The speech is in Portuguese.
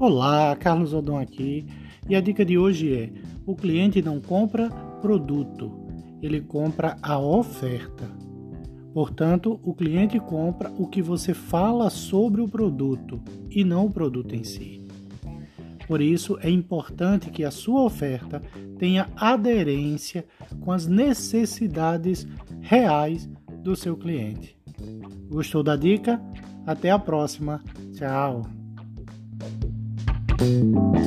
Olá, Carlos Odon aqui. E a dica de hoje é: o cliente não compra produto, ele compra a oferta. Portanto, o cliente compra o que você fala sobre o produto e não o produto em si. Por isso, é importante que a sua oferta tenha aderência com as necessidades reais do seu cliente. Gostou da dica? Até a próxima. Tchau. Thank you.